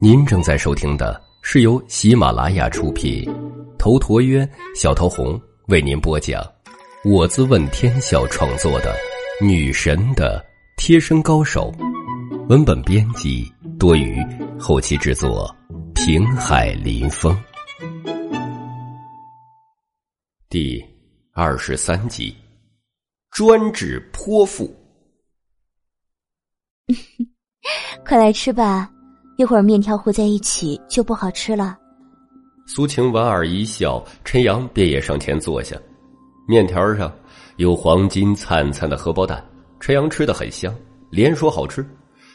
您正在收听的是由喜马拉雅出品，头陀渊、小桃红为您播讲，我自问天笑创作的《女神的贴身高手》，文本编辑多余，后期制作平海林风，第二十三集，专治泼妇。快来吃吧，一会儿面条和在一起就不好吃了。苏晴莞尔一笑，陈阳便也上前坐下。面条上有黄金灿灿的荷包蛋，陈阳吃的很香，连说好吃，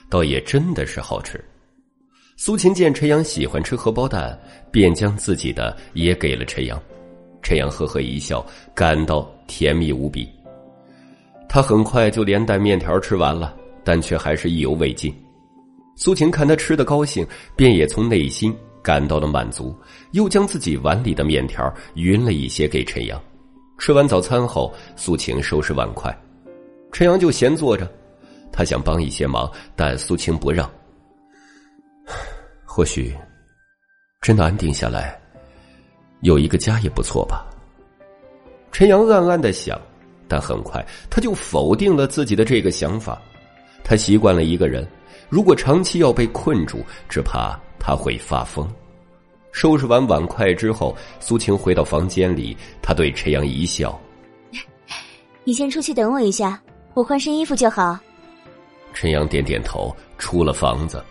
倒也真的是好吃。苏晴见陈阳喜欢吃荷包蛋，便将自己的也给了陈阳。陈阳呵呵一笑，感到甜蜜无比。他很快就连带面条吃完了。但却还是意犹未尽。苏晴看他吃的高兴，便也从内心感到了满足，又将自己碗里的面条匀了一些给陈阳。吃完早餐后，苏晴收拾碗筷，陈阳就闲坐着。他想帮一些忙，但苏晴不让。或许，真的安定下来，有一个家也不错吧。陈阳暗暗的想，但很快他就否定了自己的这个想法。他习惯了一个人，如果长期要被困住，只怕他会发疯。收拾完碗筷之后，苏晴回到房间里，他对陈阳一笑：“ 你先出去等我一下，我换身衣服就好。”陈阳点点头，出了房子。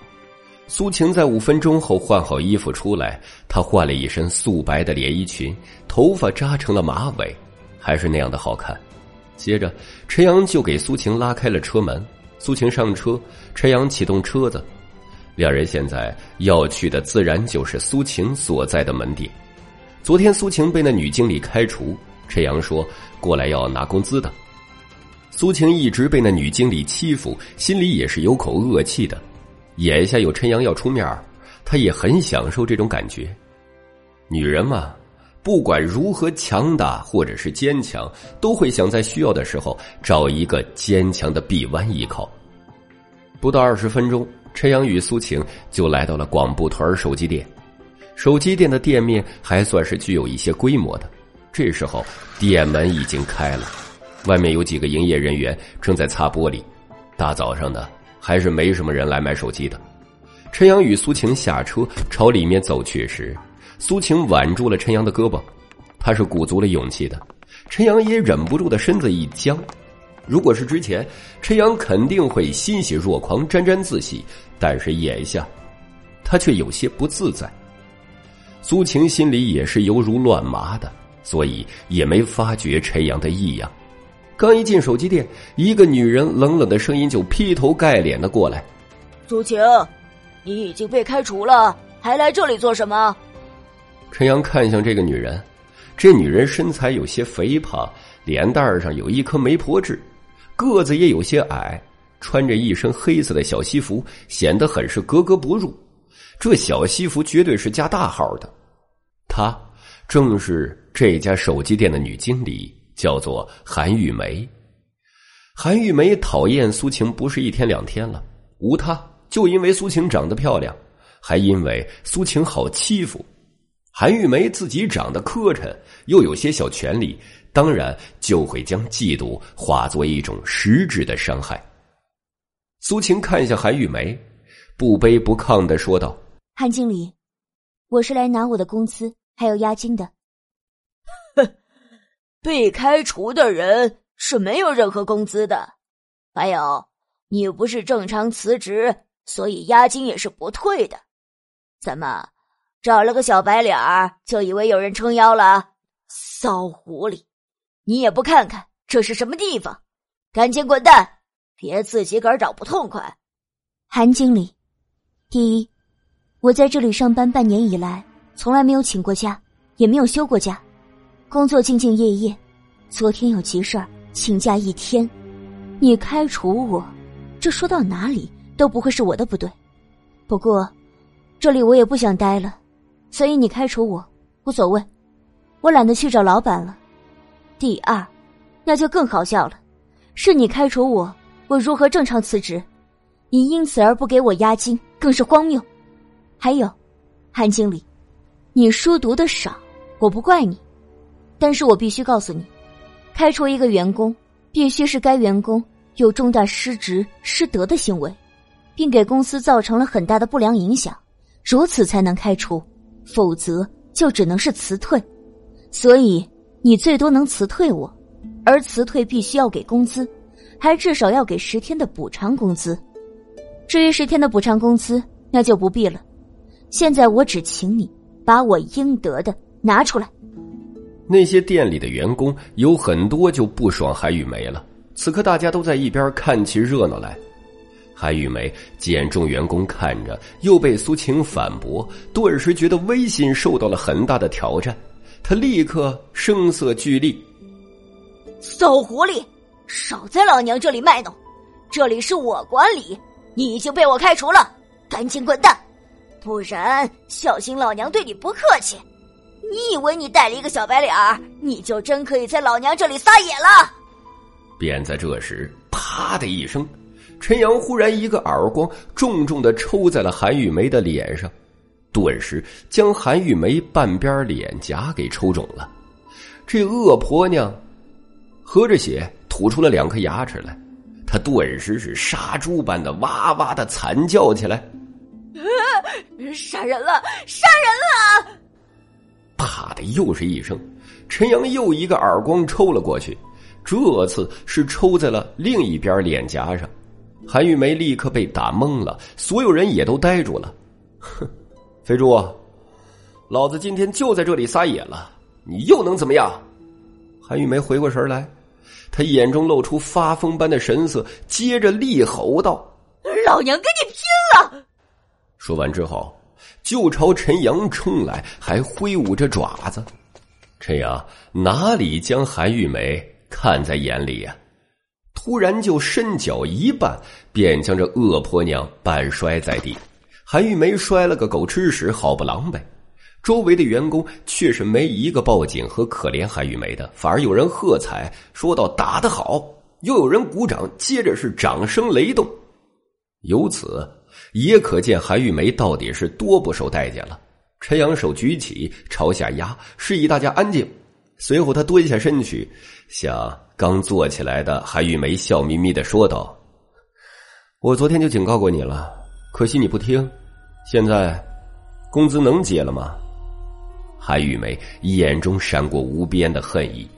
苏晴在五分钟后换好衣服出来，她换了一身素白的连衣裙，头发扎成了马尾，还是那样的好看。接着，陈阳就给苏晴拉开了车门。苏晴上车，陈阳启动车子，两人现在要去的自然就是苏晴所在的门店。昨天苏晴被那女经理开除，陈阳说过来要拿工资的。苏晴一直被那女经理欺负，心里也是有口恶气的。眼下有陈阳要出面她也很享受这种感觉。女人嘛。不管如何强大或者是坚强，都会想在需要的时候找一个坚强的臂弯依靠。不到二十分钟，陈阳与苏晴就来到了广布屯手机店。手机店的店面还算是具有一些规模的。这时候，店门已经开了，外面有几个营业人员正在擦玻璃。大早上的，还是没什么人来买手机的。陈阳与苏晴下车朝里面走去时。苏晴挽住了陈阳的胳膊，他是鼓足了勇气的。陈阳也忍不住的身子一僵。如果是之前，陈阳肯定会欣喜若狂、沾沾自喜，但是眼下，他却有些不自在。苏晴心里也是犹如乱麻的，所以也没发觉陈阳的异样。刚一进手机店，一个女人冷冷的声音就劈头盖脸的过来：“苏晴，你已经被开除了，还来这里做什么？”陈阳看向这个女人，这女人身材有些肥胖，脸蛋上有一颗媒婆痣，个子也有些矮，穿着一身黑色的小西服，显得很是格格不入。这小西服绝对是加大号的。她正是这家手机店的女经理，叫做韩玉梅。韩玉梅讨厌苏晴不是一天两天了，无她就因为苏晴长得漂亮，还因为苏晴好欺负。韩玉梅自己长得磕碜，又有些小权力，当然就会将嫉妒化作一种实质的伤害。苏晴看向韩玉梅，不卑不亢的说道：“韩经理，我是来拿我的工资还有押金的。哼，被开除的人是没有任何工资的，还有你不是正常辞职，所以押金也是不退的。怎么？”找了个小白脸儿，就以为有人撑腰了？骚狐狸，你也不看看这是什么地方？赶紧滚蛋，别自己个儿找不痛快。韩经理，第一，我在这里上班半年以来，从来没有请过假，也没有休过假，工作兢兢业业。昨天有急事儿，请假一天，你开除我，这说到哪里都不会是我的不对。不过，这里我也不想待了。所以你开除我无所谓，我懒得去找老板了。第二，那就更好笑了，是你开除我，我如何正常辞职？你因此而不给我押金，更是荒谬。还有，韩经理，你书读的少，我不怪你，但是我必须告诉你，开除一个员工，必须是该员工有重大失职失德的行为，并给公司造成了很大的不良影响，如此才能开除，否则就只能是辞退。所以你最多能辞退我，而辞退必须要给工资，还至少要给十天的补偿工资。至于十天的补偿工资，那就不必了。现在我只请你把我应得的拿出来。那些店里的员工有很多就不爽韩玉梅了，此刻大家都在一边看起热闹来。韩玉梅见众员工看着，又被苏晴反驳，顿时觉得威信受到了很大的挑战。她立刻声色俱厉：“骚狐狸，少在老娘这里卖弄！这里是我管理，你已经被我开除了，赶紧滚蛋！不然小心老娘对你不客气！你以为你带了一个小白脸儿，你就真可以在老娘这里撒野了？”便在这时，啪的一声，陈阳忽然一个耳光重重的抽在了韩玉梅的脸上。顿时将韩玉梅半边脸颊给抽肿了，这恶婆娘喝着血吐出了两颗牙齿来，她顿时是杀猪般的哇哇的惨叫起来：“杀人了！杀人了！”啪的又是一声，陈阳又一个耳光抽了过去，这次是抽在了另一边脸颊上，韩玉梅立刻被打懵了，所有人也都呆住了，哼。肥猪，老子今天就在这里撒野了，你又能怎么样？韩玉梅回过神来，她眼中露出发疯般的神色，接着厉吼道：“老娘跟你拼了！”说完之后，就朝陈阳冲来，还挥舞着爪子。陈阳哪里将韩玉梅看在眼里呀？突然就伸脚一绊，便将这恶婆娘绊摔在地。韩玉梅摔了个狗吃屎，好不狼狈。周围的员工却是没一个报警和可怜韩玉梅的，反而有人喝彩，说道：“打得好！”又有人鼓掌，接着是掌声雷动。由此也可见韩玉梅到底是多不受待见了。陈阳手举起，朝下压，示意大家安静。随后他蹲下身去，想刚坐起来的韩玉梅笑眯眯的说道：“我昨天就警告过你了，可惜你不听。”现在，工资能结了吗？韩玉梅眼中闪过无边的恨意，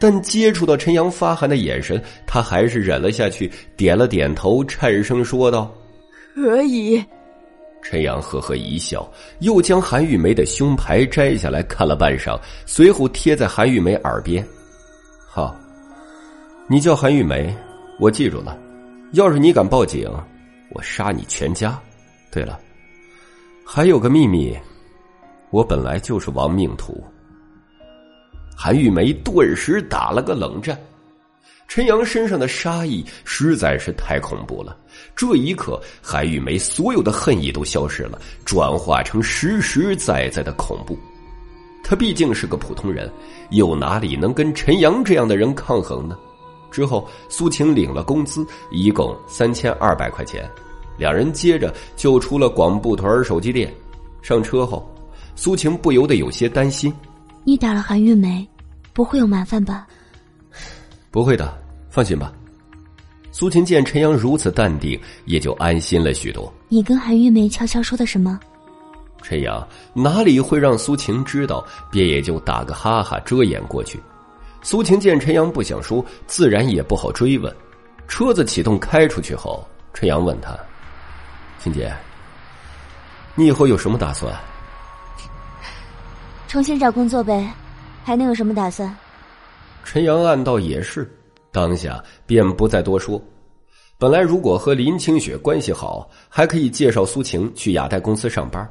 但接触到陈阳发寒的眼神，她还是忍了下去，点了点头，颤声说道：“可以。”陈阳呵呵一笑，又将韩玉梅的胸牌摘下来看了半晌，随后贴在韩玉梅耳边：“好，你叫韩玉梅，我记住了。要是你敢报警，我杀你全家。对了。”还有个秘密，我本来就是亡命徒。韩玉梅顿时打了个冷战，陈阳身上的杀意实在是太恐怖了。这一刻，韩玉梅所有的恨意都消失了，转化成实实在在的恐怖。他毕竟是个普通人，又哪里能跟陈阳这样的人抗衡呢？之后，苏晴领了工资，一共三千二百块钱。两人接着就出了广布屯手机店，上车后，苏晴不由得有些担心：“你打了韩玉梅，不会有麻烦吧？”“不会的，放心吧。”苏晴见陈阳如此淡定，也就安心了许多。你跟韩玉梅悄悄说的什么？陈阳哪里会让苏晴知道，便也就打个哈哈遮掩过去。苏晴见陈阳不想说，自然也不好追问。车子启动开出去后，陈阳问他。青姐，你以后有什么打算？重新找工作呗，还能有什么打算？陈阳暗道也是，当下便不再多说。本来如果和林清雪关系好，还可以介绍苏晴去亚太公司上班，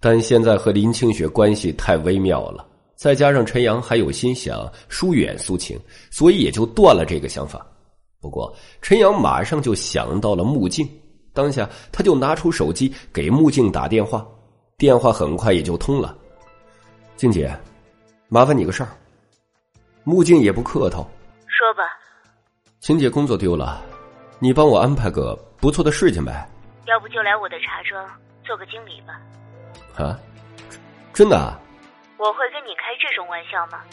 但现在和林清雪关系太微妙了，再加上陈阳还有心想疏远苏晴，所以也就断了这个想法。不过陈阳马上就想到了穆静。当下，他就拿出手机给木静打电话，电话很快也就通了。静姐，麻烦你个事儿。木静也不客套，说吧。晴姐工作丢了，你帮我安排个不错的事情呗。要不就来我的茶庄做个经理吧。啊，真的？我会跟你开这种玩笑吗？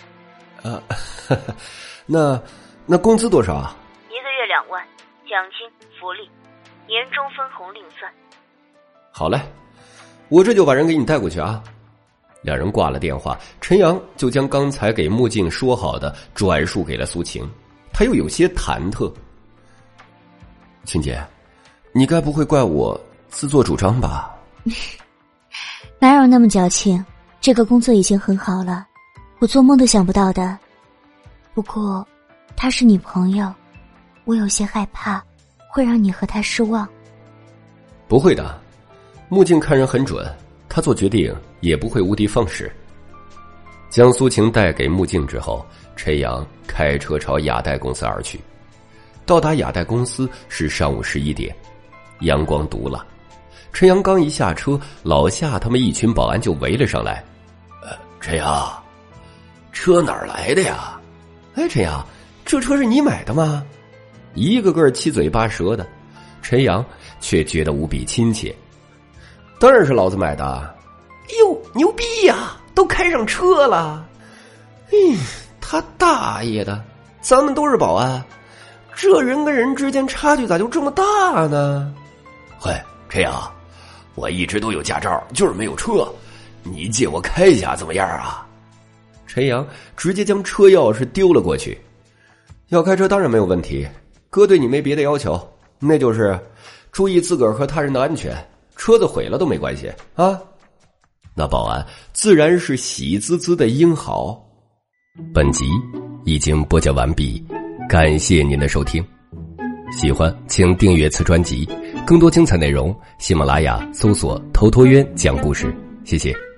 啊，那那工资多少啊？一个月两万，奖金、福利，年终分红另算。好嘞，我这就把人给你带过去啊。两人挂了电话，陈阳就将刚才给木镜说好的转述给了苏晴，他又有些忐忑。晴姐，你该不会怪我自作主张吧？哪有那么矫情？这个工作已经很好了，我做梦都想不到的。不过，他是你朋友，我有些害怕，会让你和他失望。不会的，木镜看人很准。他做决定也不会无的放矢。将苏晴带给木镜之后，陈阳开车朝雅代公司而去。到达雅代公司是上午十一点，阳光毒辣。陈阳刚一下车，老夏他们一群保安就围了上来。陈阳，车哪儿来的呀？哎，陈阳，这车是你买的吗？一个个七嘴八舌的，陈阳却觉得无比亲切。当然是老子买的，哎呦，牛逼呀！都开上车了。嗯，他大爷的，咱们都是保安，这人跟人之间差距咋就这么大呢？嘿，陈阳，我一直都有驾照，就是没有车，你借我开一下怎么样啊？陈阳直接将车钥匙丢了过去。要开车当然没有问题，哥对你没别的要求，那就是注意自个儿和他人的安全。车子毁了都没关系啊！那保安自然是喜滋滋的英豪。本集已经播讲完毕，感谢您的收听。喜欢请订阅此专辑，更多精彩内容，喜马拉雅搜索“头陀渊讲故事”。谢谢。